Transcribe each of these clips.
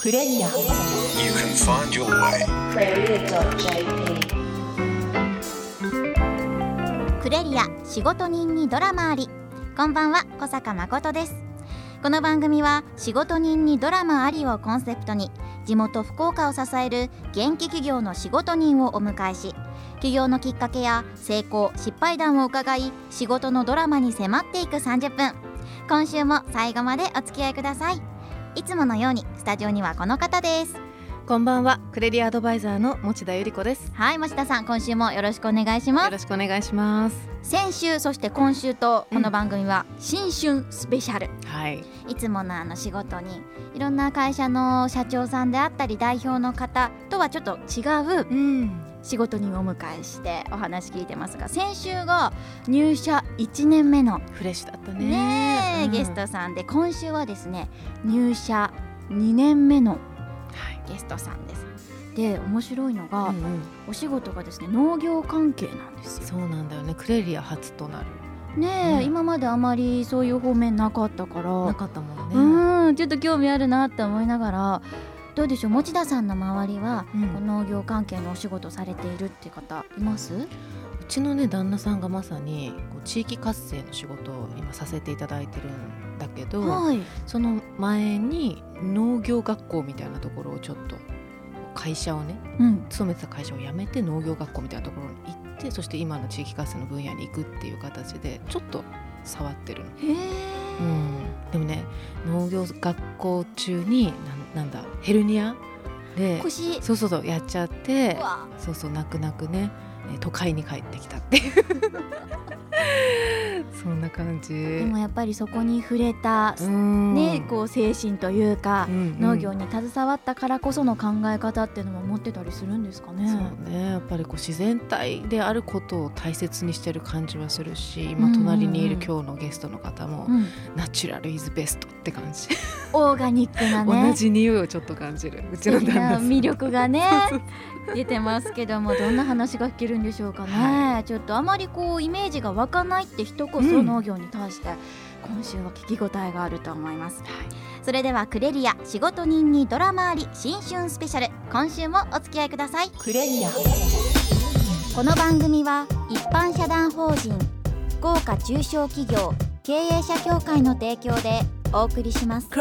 クレリア You can find your way. クレリア仕事人にドラマあり。こんばんは小坂誠です。この番組は仕事人にドラマありをコンセプトに地元福岡を支える元気企業の仕事人をお迎えし起業のきっかけや成功失敗談を伺い仕事のドラマに迫っていく30分。今週も最後までお付き合いくださいいつものようにスタジオにはこの方です。こんばんはクレリアアドバイザーの持田由里子です。はい持田さん今週もよろしくお願いします。よろしくお願いします。先週そして今週とこの番組は新春スペシャル、はい。いつものあの仕事にいろんな会社の社長さんであったり代表の方とはちょっと違ううん仕事人をお迎えしてお話聞いてますが先週が入社1年目のフレッシュだったね。うん。ゲストさんで今週はですね入社2年目のはい。ゲストさんです。で面白いのが、うんうん。お仕事がですね農業関係なんですよ。そうなんだよね。クレリア初となる。ねえ、うん。今まであまりそういう方面なかったから。なかったもんね。うんちょっと興味あるなって思いながらどうでしょう？持田さんの周りは、うん。農業関係のお仕事されているっていう方います？うちのね旦那さんがまさにこう地域活性の仕事を今させていただいてるんだけど、はい。その前に農業学校みたいなところをちょっと会社をねうん。勤めてた会社を辞めて農業学校みたいなところに行ってそして今の地域活性の分野に行くっていう形でちょっと触ってるの、へえ、うん、業学校中になんなんだヘルニアで腰。そうそうそうやっちゃってそうそう泣く泣くねえー都会に帰ってきたっていう そんな感じ。でもやっぱりそこに触れた、うん。ねこう精神というかう、んうん。農業に携わったからこその考え方っていうのも持ってたりするんですかね。そうね。やっぱりこう自然体であることを大切にしてる感じはするし今隣にいる今日のゲストの方も、うん、ナチュラルイズベストって感じ、オーガニックなね。同じ匂いをちょっと感じる。うちの旦魅力がね 出てますけどもどんな話が聞けるんでしょうかね、はちょっとあまりこうイメージが湧かないって人こそうん。農業に対して、今週は聞き応えがあると思います。それではクレリア仕事人にドラマあり新春スペシャル今週もお付き合いください。クレリア。この番組は一般社団法人福岡中小企業経営者協会の提供でお送りします。ク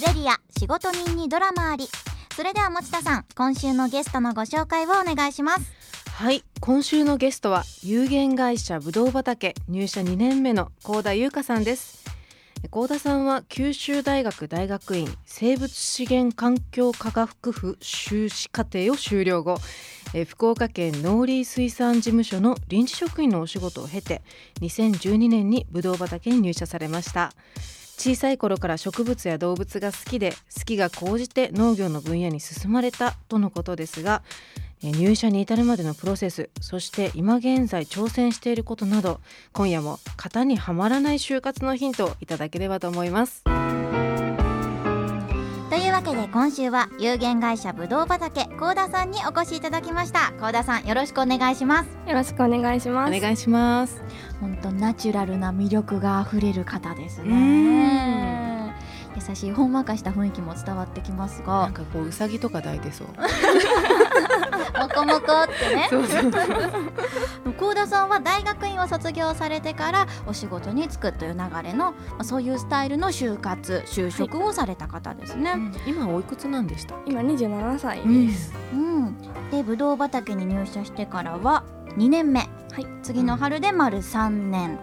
レリア仕事人にドラマありそれでは持田さん今週のゲストのご紹介をお願いします。はい今週のゲストは有限会社ぶどう畑入社2年目の高田優香さんです。高田さんは九州大学大学院生物資源環境科学部修士課程を修了後福岡県農林水産事務所の臨時職員のお仕事を経て2012年にぶどう畑に入社されました。小さい頃から植物や動物が好きで好きが高じて農業の分野に進まれたとのことですが入社に至るまでのプロセスそして今現在挑戦していることなど今夜も型にはまらない就活のヒントをいただければと思います。けで今週は有限会社ぶどう畑高田さんにお越しいただきました。高田さんよろしくお願いします。よろしくお願いしおます。願いします。本当ナチュラルな魅力があふれる方ですうね優しいほんわかした雰囲気も伝わってきますながんかこううさぎとか抱いてそう。もこもこってね。そうそう高田さんは大学院を卒業されてからお仕事に就くという流れのまあそういうスタイルの就活就職をされた方ですね、今おいくつなんでした？っ今27歳です。うん。でぶどう畑に入社してからは2年目、はい。次の春で丸3年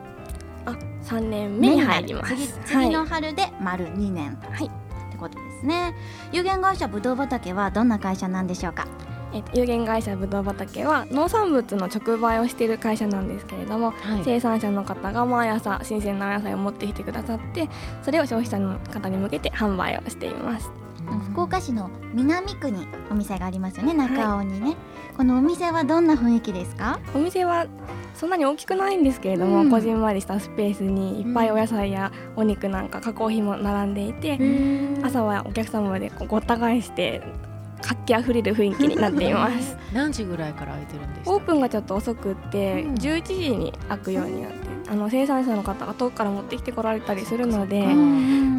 あ、3年目に入ります。次は次いの春で丸2年はい。ってことですね。有限会社ぶどう畑はどんな会社なんでしょうか？えっと有限会社ぶどう畑は農産物の直売をしている会社なんですけれども、はい。生産者の方が毎朝新鮮なお野菜を持ってきてくださってそれを消費者の方に向けて販売をしています福岡市の南区にお店がありますよね。中尾にね、このお店はどんな雰囲気ですか？お店はそんなに大きくないんですけれども、うん。こじんまりしたスペースにいっぱいお野菜やお肉なんか加工品も並んでいて、朝はお客様でこうごった返して活気あふれる雰囲気になっています。何時ぐらいから空いてるんでしたオープンがちょっと遅くって、うん。11時に開くようになってあの生産者の方が遠くから持ってきてこられたりするので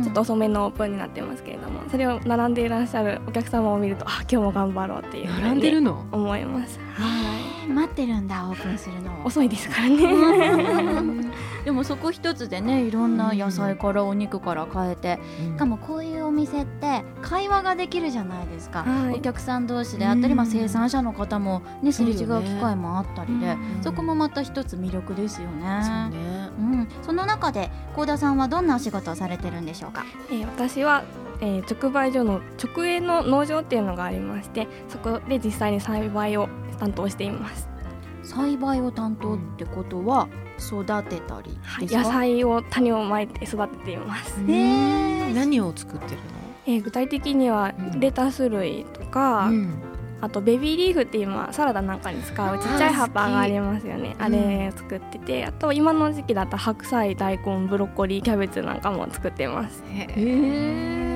ちょっと遅めのオープンになってますけれどもそれを並んでいらっしゃるお客様を見るとあ今日も頑張ろうっていうふうに並んでるの？思います。はい待ってるんだオープンするの。を遅いですからね。でもそこ一つでねいろんな野菜からお肉から変えてしかもこういうお店って会話ができるじゃないですか、はい。お客さん同士であったり、うん。まあ、生産者の方も、ね、すれ違う機会もあったりで、うんそこもまた一つ魅力ですよね。そうね。うん、その中で幸田さんはどんなお仕事をされてるんでしょうか？えー私は、えー直売所の直営の農場っていうのがありましてそこで実際に栽培を担当しています。栽培を担当ってことは育てたりですか、野菜を種をまいて育てています。何を作ってるえー具体的にはうん。レタス類とか、のうん。あとベビーリーフっていうまあサラダなんかに使うちっちゃい葉っぱがありますよね。き。あれ作っててあと今の時期だったら白菜大根ブロッコリーキャベツなんかも作ってます。へー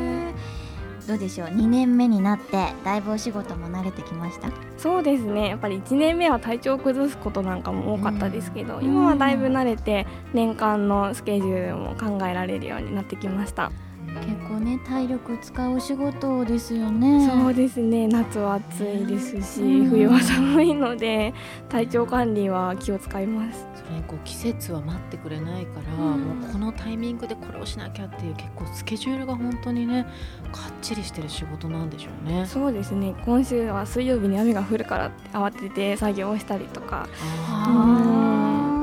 どうでしょう？2年目になってだいぶお仕事も慣れてきました？そうですね。やっぱり1年目は体調を崩すことなんかも多かったですけど、ん。今はだいぶ慣れて年間のスケジュールも考えられるようになってきました、結構ね体力使うお仕事ですよね。そうですね。夏は暑いですし、うん。冬は寒いので体調管理は気を使います。それにこう季節は待ってくれないから、うん。もうこのタイミングでこれをしなきゃっていう結構スケジュールが本当にねかっちりしてる仕事なんでしょうね。そうですね。今週は水曜日に雨が降るからって慌てて作業をしたりとか。あー。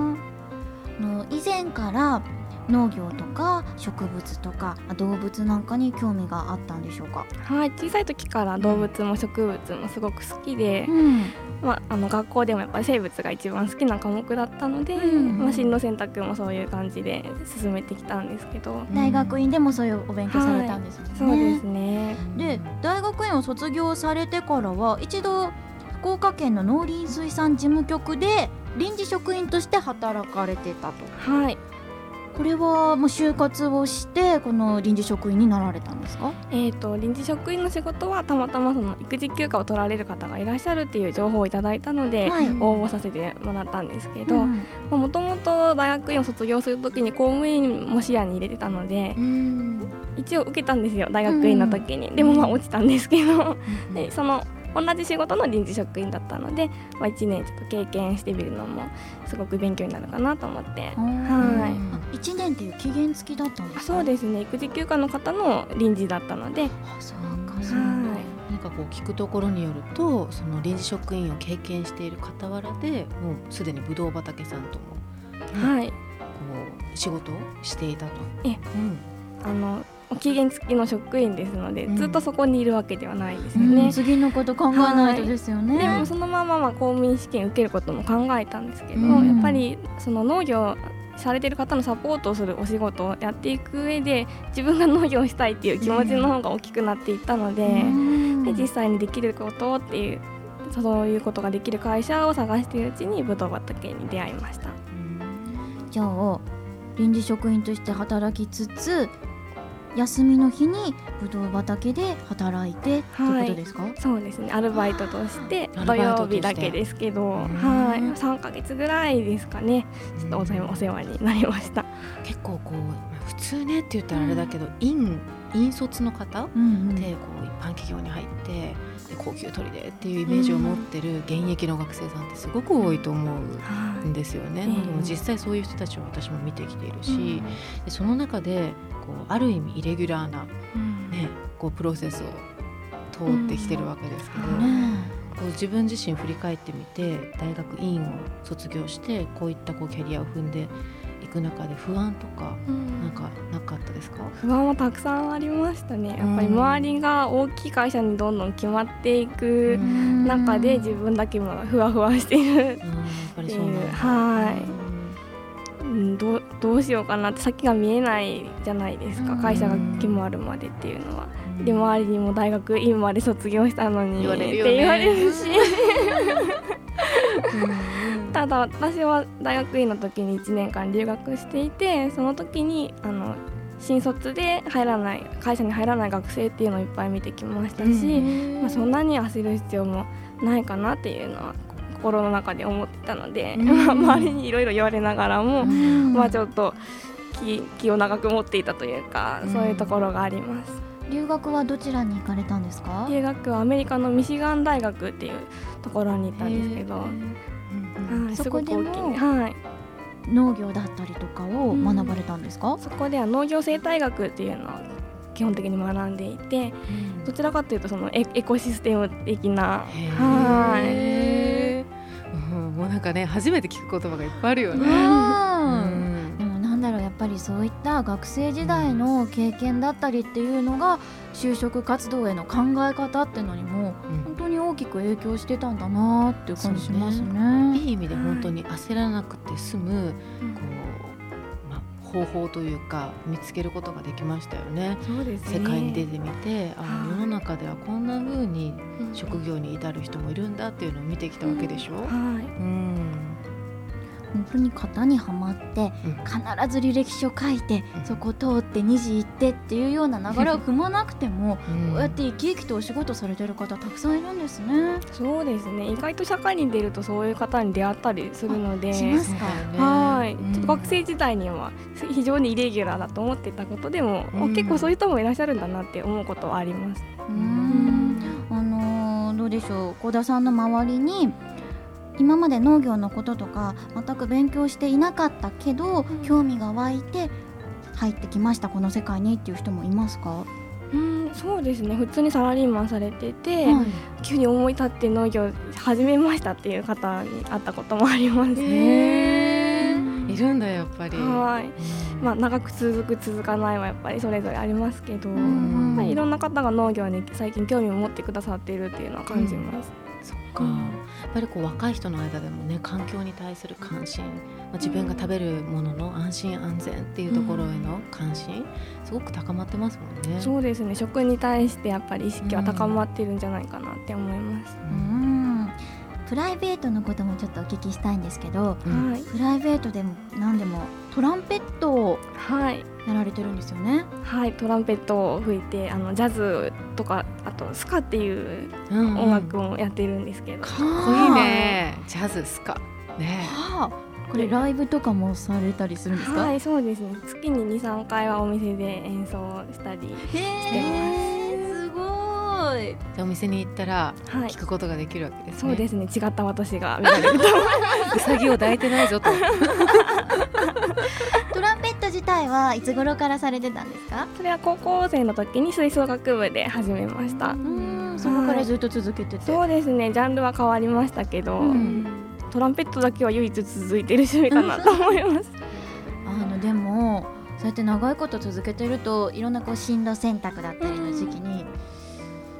の以前から農業とか植物とか動物なんかに興味があったんでしょうか、はい小さい時から動物も植物もすごく好きで、ん、まあ、あの学校でもやっぱり生物が一番好きな科目だったので、うん。まあ、進路選択もそういう感じで進めてきたんですけど、大学院でもそういうお勉強されたんですよね、そうですね。で大学院を卒業されてからは一度福岡県の農林水産事務局で臨時職員として働かれてたと。はいこれはもう就活をしてこの臨時職員になられたんですか？えー、と臨時職員の仕事はたまたまその育児休暇を取られる方がいらっしゃるっていう情報をいただいたので、はい。応募させてもらったんですけどうん。もともと大学院を卒業する時に公務員も視野に入れてたのでうん。一応受けたんですよ大学院の時に、でもまあ落ちたんですけど。でその同じ仕事の臨時職員だったので、まあ、1年ちょっと経験してみるのもすごく勉強になるかなと思って。はい。あ一年っていう期限付きだったんですか？そうですね。育児休暇の方の臨時だったので、あそうかはいそうか。なんかこう聞くところによるとその臨時職員を経験している傍らでもうすでにブドウ畑さんとも、ねはい、こう仕事をしていたと。え。うん。あの期限付きの職員ですので、うん。ずっとそこにいるわけではないですようんね。次のこと考えないとですよね、でもそのまままあ公務員試験受けることも考えたんですけど、うん。やっぱりその農業されてる方のサポートをするお仕事をやっていく上で自分が農業をしたいっていう気持ちの方が大きくなっていったので,、うん。で実際にできることっていうそういうことができる会社を探しているうちにブドウ畑に出会いました。じゃあ臨時職員として働きつつ休みの日にぶどう畑で働いてっていうことですか、そうですね。アルバイトとしてアル土曜日だけですけど、んはい、3ヶ月ぐらいですかね。ちょっとお世話になりました。結構こうまあ普通ねって言ったらあれだけど、院院卒の方うんうん。でこう一般企業に入ってで高級取りでっていうイメージを持ってる現役の学生さんってすごく多いと思うんですよね。うんでも実際そういう人たちを私も見てきているし、でその中でこうある意味イレギュラーな、ね、こうプロセスを通ってきてるわけですけど、ねこう自分自身振り返ってみて大学院を卒業してこういったこうキャリアを踏んでいく中で不安とかなんかなかったですか、不安はたくさんありましたね。やっぱりうん周りが大きい会社にどんどん決まっていくうん。中で自分だけもふわふわしている、っぱりそうはい。うん、どうどうしようかなって先が見えないじゃないですか。うん。会社が決まるまでっていうのは。うんで周りにも大学院まで卒業したのにって言われるしただ私は大学院の時に1年間留学していてその時にあの新卒で入らない会社に入らない学生っていうのをいっぱい見てきましたし、まあ、そんなに焦る必要もないかなっていうのは心の中で思ってたので、うん。ま あ周りにいろいろ言われながらも、うん。まあちょっと気気を長く持っていたというか、うん。そういうところがあります。留学はどちらに行かれたんですか？留学はアメリカのミシガン大学っていうところに行ったんですけど、はい、そこでもはい、農業だったりとかを学ばれたんですか、そこでは農業生態学っていうのを基本的に学んでいてどちらかというとそのエエコシステム的なはい。うん。もうなんかね初めて聞く言葉がいっぱいあるよね。ぱりそういった学生時代の経験だったりっていうのが就職活動への考え方っていうのにも本当に大きく影響してたんだなっていう感じしますそうね。いい意味で本当に焦らなくて済む、こう、まあ、方法というか見つけることができましたよね。ね。世界に出てみて、あはい。世の中ではこんな風にうん。職業に至る人もいるんだっていうのを見てきたわけでしょ？はい。うん本当に型にはまってうん。必ず履歴書書いてうん。そこ通って2時行ってっていうような流れを踏まなくてもうん。こうやって生き生きとお仕事されてる方たくさんいるんですね。そうですね。意外と社会に出るとそういう方に出会ったりするので。しますか？ねはい、うん。ちょっと学生時代には非常にイレギュラーだと思ってたことでも、うん。結構そういう人もいらっしゃるんだなって思うことはあります。うーん。あのーどうでしょう。小田さんの周りに今まで農業のこととか全く勉強していなかったけど、興味が湧いて入ってきましたこの世界にっていう人もいますか、うん、そうですね。普通にサラリーマンされてて、はい。急に思い立って農業始めましたっていう方に会ったこともあります。へー。いるんだやっぱり。はい。うん。まあ、長く続く続かないはやっぱりそれぞれありますけど、んまあ、いろんな方が農業に最近興味を持ってくださっているっていうのは感じます。そっか、ぱりこう若い人の間でもね環境に対する関心、まあ、自分が食べるものの安心安全っていうところへの関心、すごく高まってますもんね。そうですね食に対してやっぱり意識は高まってるんじゃないかなって思います。うーんプライベートのこともちょっとお聞きしたいんですけどうんはい、プライベートでも何でもトランペットをはい。やられてるんですよね？はい、トランペットを吹いてあのジャズとかあとスカっていううんうん。音楽もやってるんですけど、かっこいいね。ジャズスカ。ね。はあ、これライブとかもされたりするんですか？はいそうですね。月に23回はお店で演奏したりへえ、す。ごい。じゃあお店に行ったらはい聞くことができるわけですね。そうですね違った私が見られると うさぎを抱いてないぞと。トランペット自体はいつ頃からされてたんですか？それは高校生の時に吹奏楽部で始めましたうん、そこからずっと続けてて。そうですねジャンルは変わりましたけど、うんトランペットだけは唯一続いてる趣味かなと思います あのでもそうやって長いこと続けてるといろんなこう進路選択だったりの時期に、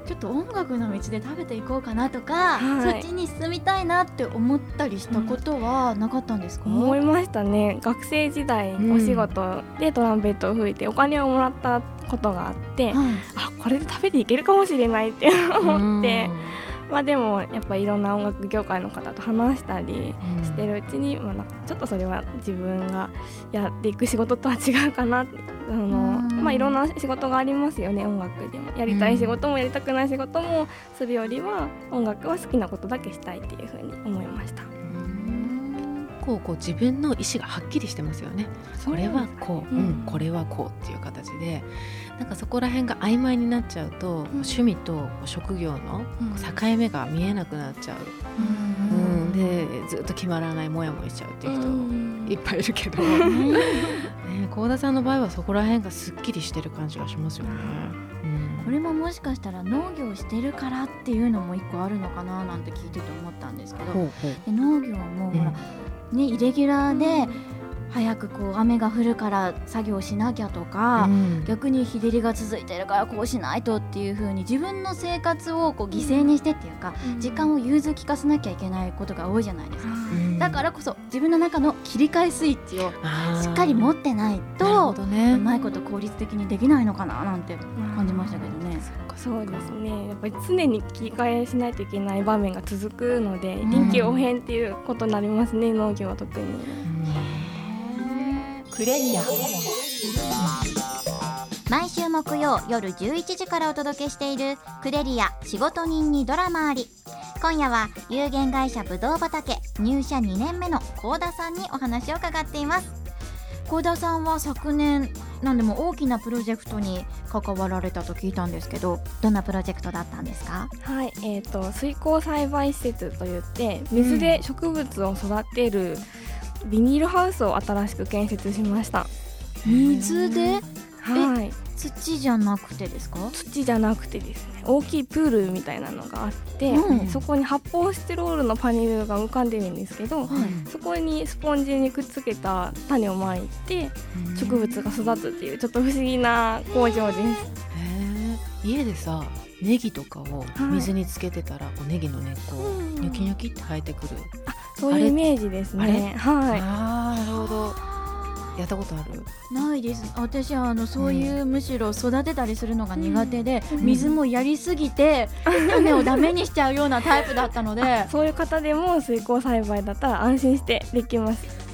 ちょっと音楽の道で食べていこうかなとか、はい。そっちに進みたいなって思ったりしたことはなかったんですか、思いましたね。学生時代うんお仕事でトランペットを吹いてお金をもらったことがあって、はい。あこれで食べていけるかもしれないって思って、まあでもやっぱりいろんな音楽業界の方と話したりうん。してるうちに、まあ、ちょっとそれは自分がやっていく仕事とは違うかなあの、うんまあ、いろんな仕事がありますよね音楽でも。やりたい仕事もやりたくない仕事もするよりは音楽は好きなことだけしたいっていうふうに思いました。うん。こうこう自分の意思がはっきりしてますよね。これはこう、ううんん、これはこうっていう形で。なんかそこら辺が曖昧になっちゃうと、趣味と職業の境目が見えなくなっちゃう、うんでずっと決まらないモヤモヤしちゃうっていう人うん。いっぱいいるけど、ね、幸田さんの場合はそこら辺がすっきりしてる感じがしますよね。うん。これももしかしたら農業してるからっていうのも一個あるのかななんて聞いてて思ったんですけど。で農業もほら、ねイレギュラーで早くこう雨が降るから作業しなきゃとか、うん。逆に日照りが続いてるからこうしないとっていう風に自分の生活をこう犠牲にしてっていうか、時間を融通きかせなきゃいけないことが多いじゃないですか、うん。だからこそ自分の中の切り替えスイッチをしっかり持ってないとね。うまいこと効率的にできないのかななんて感じましたけどね。そうですねやっぱり常に切り替えしないといけない場面が続くのでうん臨機応変っていうことになりますね。農業は特に。クレリア毎週木曜夜11時からお届けしているクレリア仕事人にドラマあり。今夜は有限会社ぶどう畑入社2年目の高田さんにお話を伺っています。高田さんは昨年何でも大きなプロジェクトに関わられたと聞いたんですけどどんなプロジェクトだったんですか？はい、えっ、と水耕栽培施設といって水で植物を育てるビニールハウスを新しく建設しました。水で？はい、土じゃなくてですか？土じゃなくてですね、大きいプールみたいなのがあって、うん。そこに発泡スチロールのパネルが浮かんでるんですけど、そこにスポンジにくっつけた種をまいて植物が育つっていうちょっと不思議な工場です。へえ家でさネギとかを水につけてたら、こうネギの根っこうん。ニョキニョキって生えてくる、そういうイメージですね。はい。ああなるほど。やったことある？ないです。私はあのそういう、むしろ育てたりするのが苦手で、うん。水もやりすぎて種をダメにしちゃうようなタイプだったので。そういう方でも水耕栽培だったら安心してできます。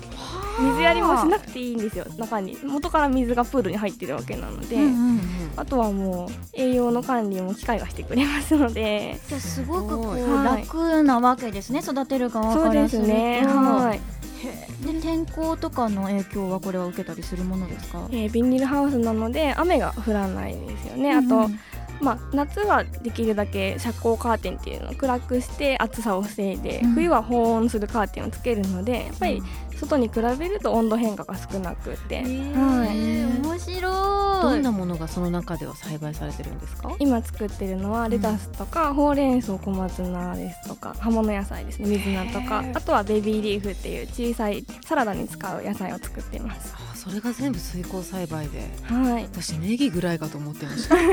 水やりもしなくていいんですよ。中に。元から水がプールに入ってるわけなので、うんうんあとはもう栄養の管理も機械がしてくれますので。じゃあすごくこう、楽なわけですね。育てる側そうからると。ですすね。はい、で天候とかの影響はこれは受けたりするものですか？えービニールハウスなので雨が降らないですよね、あと、まあ、夏はできるだけ遮光カーテンっていうのを暗くして暑さを防いで、うん。冬は保温するカーテンをつけるのでやっぱり外に比べると温度変化が少なくて、はい、えー面白い。どんなものがその中では栽培されてるんですか？今作ってるのはレタスとか、ほうれん草小松菜ですとか葉物野菜ですね。水菜とかあとはベビーリーフっていう小さいサラダに使う野菜を作ってます。あそれが全部水耕栽培で。はい。私ネギぐらいかと思ってました。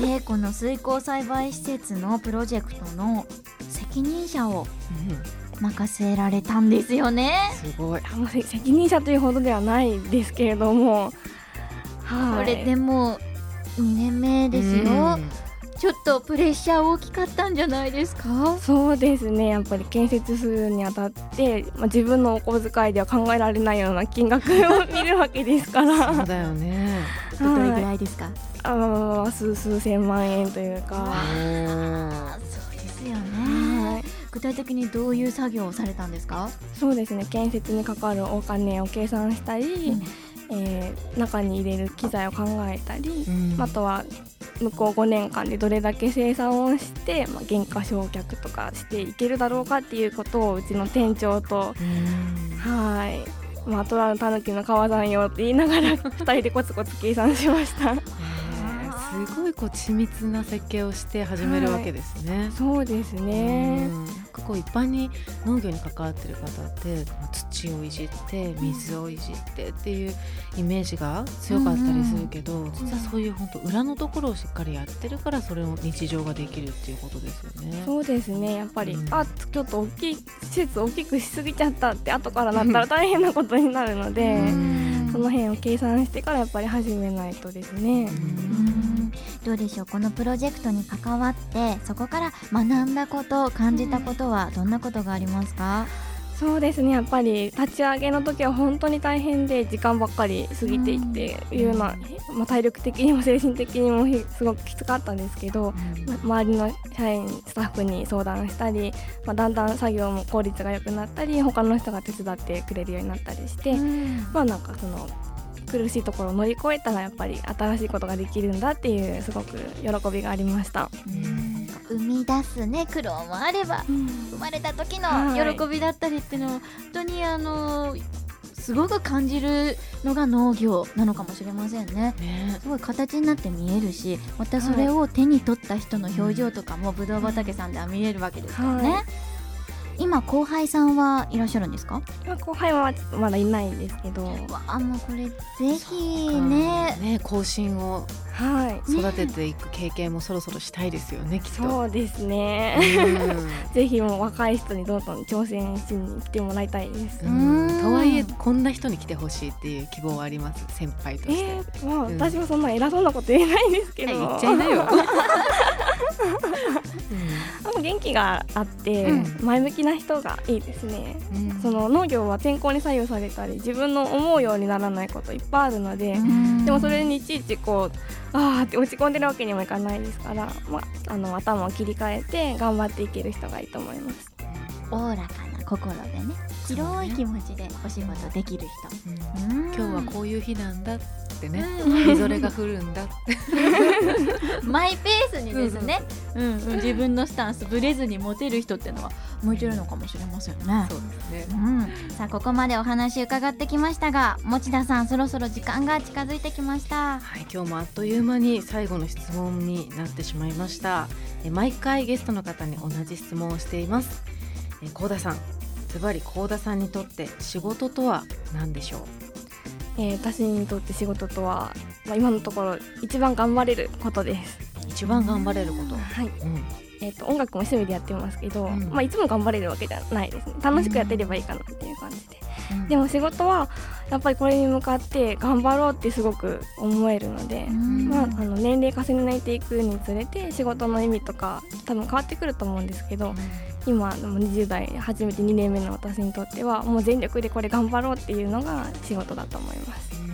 でこの水耕栽培施設のプロジェクトの責任者をうん任せられたんですよね。すごい。あもう責任者というほどではないですけれども。はい。これでも2年目ですよ。ちょっとプレッシャー大きかったんじゃないですか？そうですね。やっぱり建設するにあたって、まあ、自分のお小遣いでは考えられないような金額を見るわけですかうんら。そうだよね。どれぐはいらいですか、あまあ数数千万円というか。あそうですよね。はい具体的にどういう作業をされたんですか、そうですね。建設にかかるお金を計算したり、えー中に入れる機材を考えたり、うん。あとは向こう5年間でどれだけ生産をして、まあ、原価償却とかしていけるだろうかっていうことをうちの店長とうん。はい。まあ、虎の狸の川山よって言いながら二人でコツコツ計算しましたすごいこう緻密な設計をして始めるわけですね。そうですね。うん。ここ一般に農業に関わってる方って土をいじって水をいじってっていうイメージが強かったりするけど、実はそういう本当裏のところをしっかりやってるからそれを日常ができるっていうことですよね。そうですね。やっぱり、うん。あちょっと大きい施設大きくしすぎちゃったって後からなったら大変なことになるので、うんその辺を計算してからやっぱり始めないとですね、うん。どうでしょう？このプロジェクトに関わってそこから学んだこと感じたことはどんなことがありますか、そうですねやっぱり立ち上げの時は本当に大変で時間ばっかり過ぎていっていうような、まあ、体力的にも精神的にもひすごくきつかったんですけど、ま周りの社員スタッフに相談したり、まあ、だんだん作業も効率が良くなったり他の人が手伝ってくれるようになったりして、まあなんかその苦しいところを乗り越えたらやっぱり新しいことができるんだっていうすごく喜びがありました。生み出すね苦労もあれば生まれた時のはい。喜びだったりっていうのを本当にあのすごく感じるのが農業なのかもしれませんね。ね。すごい形になって見えるしまたそれを手に取った人の表情とかもぶどう畑さんでは見えるわけですからね、はい今後輩さんはいらっしゃるんですか？まあ後輩はまだいないんですけど、わあもうこれぜひねね後進をはい、育てていく経験もそろそろしたいですよねきっと。そうですね。うん ぜひもう若い人にどんどん挑戦しに来てもらいたいです。とはいえこんな人に来てほしいっていう希望はあります？先輩として。えー、まあうん私もそんな偉そうなこと言えないんですけど。言っちゃいなよ。あの元気があって、う前向きな人がいいですね。うん。その農業は天候に左右されたり自分の思うようにならないこといっぱいあるので、でもそれにいちいちこうあーって落ち込んでるわけにもいかないですから、まあ、あの頭を切り替えて頑張っていける人がいいと思います。おおらかな心でね広い気持ちでお仕事できる人、うん。今日はこういう日なんだってね。みぞれが降るんだって。マイペースにですね、うんうん。自分のスタンスぶれずに持てる人ってのは向いてるのかもしれませんね。そうですね。うん、さあここまでお話伺ってきましたが持田さんそろそろ時間が近づいてきました。はい、今日もあっという間に最後の質問になってしまいました。え毎回ゲストの方に同じ質問をしています。え高田さんズバリ高田さんにとって仕事とは何でしょう？えー私にとって仕事とは、まあ、今のところ一番頑張れることです。一番頑張れること、はい。うん、えー、と音楽も趣味でやってますけど、うん。まあ、いつも頑張れるわけじゃないですね。楽しくやってればいいかなっていう感じで、でも仕事はやっぱりこれに向かって頑張ろうってすごく思えるので、うん。まあ、あの年齢重ねていくにつれて仕事の意味とか多分変わってくると思うんですけど今でも20代初めて2年目の私にとってはもう全力でこれ頑張ろうっていうのが仕事だと思います。うん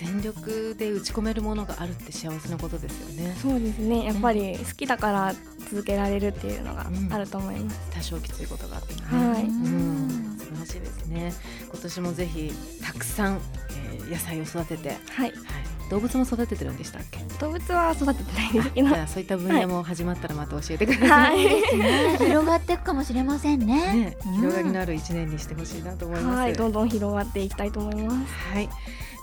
全力で打ち込めるものがあるって幸せなことですよね。そうですね。やっぱり好きだから続けられるっていうのがあると思います。多少きついことがあってもね、はい。うん、素晴らしいですね。今年もぜひたくさん、えー野菜を育てて、はい、はい、動物も育ててるんでしたっけ？動物は育ててないですけどそういった分野も始まったらまた教えてください、はいね広がっていくかもしれませんねね、うん広がりのある一年にしてほしいなと思います。はい、どんどん広がっていきたいと思います。はい、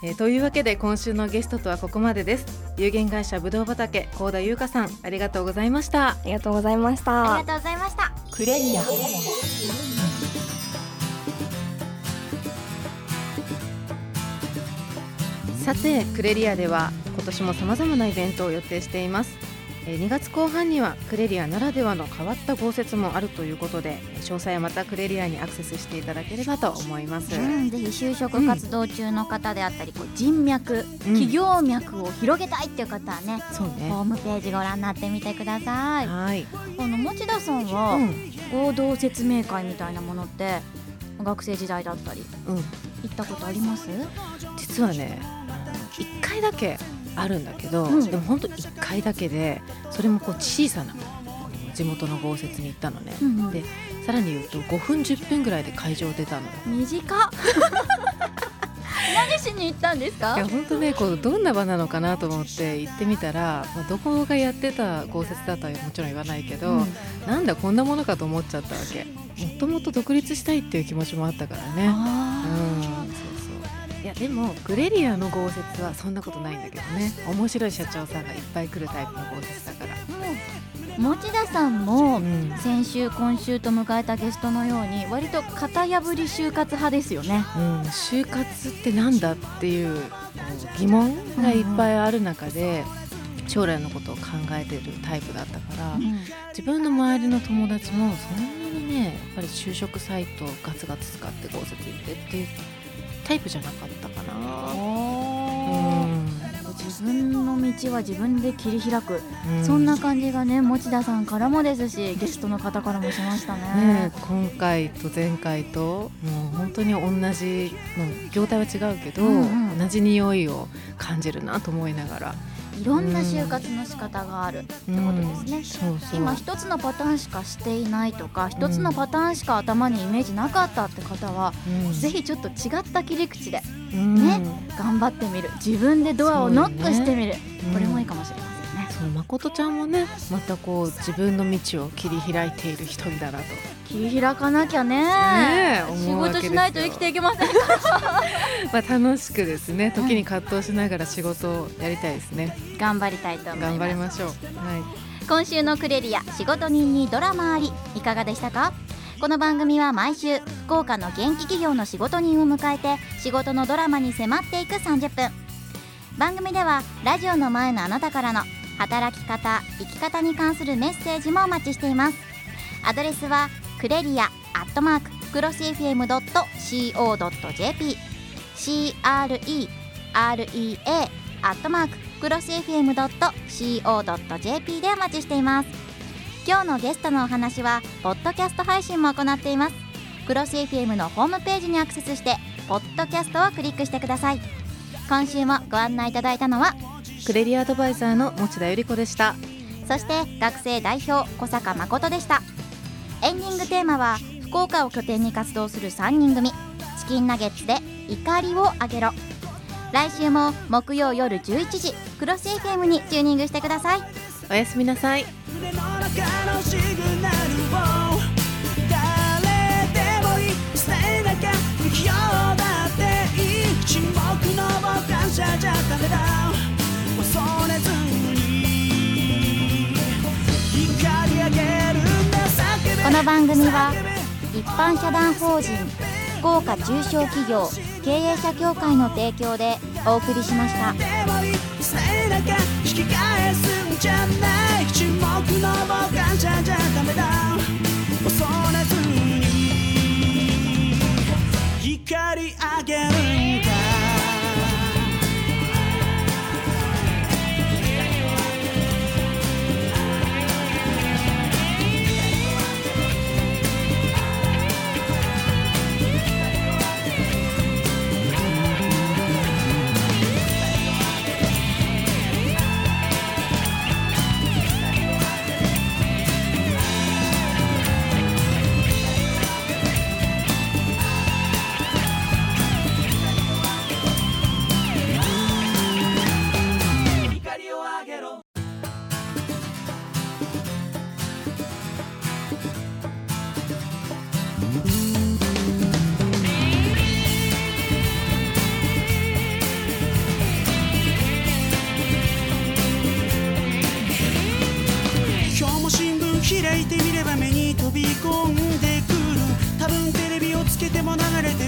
えーというわけで今週のゲストとはここまでです。有限会社ぶどう畑高田優香さんありがとうございました。ありがとうございましあたり。がとうございましたクレリアさてクレリアでは今年も様々なイベントを予定しています。えー2月後半にはクレリアならではの変わった豪雪もあるということで詳細はまたクレリアにアクセスしていただければと思います。うん、ぜひ就職活動中の方であったり、こう人脈、企業脈を広げたいっていう方はね、そうね。ホームページご覧になってみてください。はい。あの持田さんうは、ん合同説明会みたいなものって学生時代だったりうん。行ったことあります？実はね一回だけあるんだけど、うん。でも本当一回だけでそれもこう小さな地元の豪雪に行ったのね、うんうん。でさらに言うと5分10分ぐらいで会場出たのよ。短っ。何しに行ったんですか？いや？本当ねこうどんな場なのかなと思って行ってみたら、まあ、どこがやってた豪雪だとはもちろん言わないけど、うん。なんだこんなものかと思っちゃったわけ。もともと独立したいっていう気持ちもあったからね。あうんいやでもグレリアの豪雪はそんなことないんだけどね。面白い社長さんがいっぱい来るタイプの豪雪だから、ーもう持田さんもうん。先週今週と迎えたゲストのように割と型破り就活派ですよね。うん、就活ってなんだっていう疑問がいっぱいある中で、将来のことを考えてるタイプだったから、自分の周りの友達もそんなにねやっぱり就職サイトをガツガツ使って豪雪行ってっていうタイプじゃなかったかな。うん。自分の道は自分で切り開く、うん。そんな感じがね持田さんからもですしゲストの方からもしましたね。ね、今回と前回ともう本当に同じの業態は違うけど、うんうん。同じ匂いを感じるなと思いながらいろんな就活の仕方があるってことですね、今一つのパターンしかしていないとか一つのパターンしか頭にイメージなかったって方は、うん。ぜひちょっと違った切り口でうん。ね頑張ってみる。自分でドアをノックしてみる、うんこれもいいかもしれませんねそう誠ちゃんもねまたこう自分の道を切り開いている一人だなと。切り開かなきゃね。ねえ仕事しないと生きていけません まあ楽しくですね時に葛藤しながら仕事をやりたいですね、頑張りたいと思います。頑張りましょう。はい。今週のクレリア仕事人にドラマあり。いかがでしたか？この番組は毎週福岡の元気企業の仕事人を迎えて仕事のドラマに迫っていく30分。番組ではラジオの前のあなたからの働き方生き方に関するメッセージもお待ちしています。アドレスはクレリアアットマーククロス FM.co.jp CREREA アットマーククロス FM.co.jp でお待ちしています。今日のゲストのお話はポッドキャスト配信も行っています。クロス FM のホームページにアクセスしてポッドキャストをクリックしてください。今週もご案内いただいたのはクレリアアドバイザーの持田由里子でした。そして学生代表小坂誠でした。エンディングテーマは福岡を拠点に活動する3人組。チキンナゲッツで怒りをあげろ。来週も木曜夜11時クロス FM にチューニングしてください。おやすみなさい。胸の中のシグナルを誰でもいい。捨てなきゃ不器用だっていい。沈黙の傍観者じゃダメだの番組は一般社団法人福岡中小企業経営者協会の提供でお送りしました流れて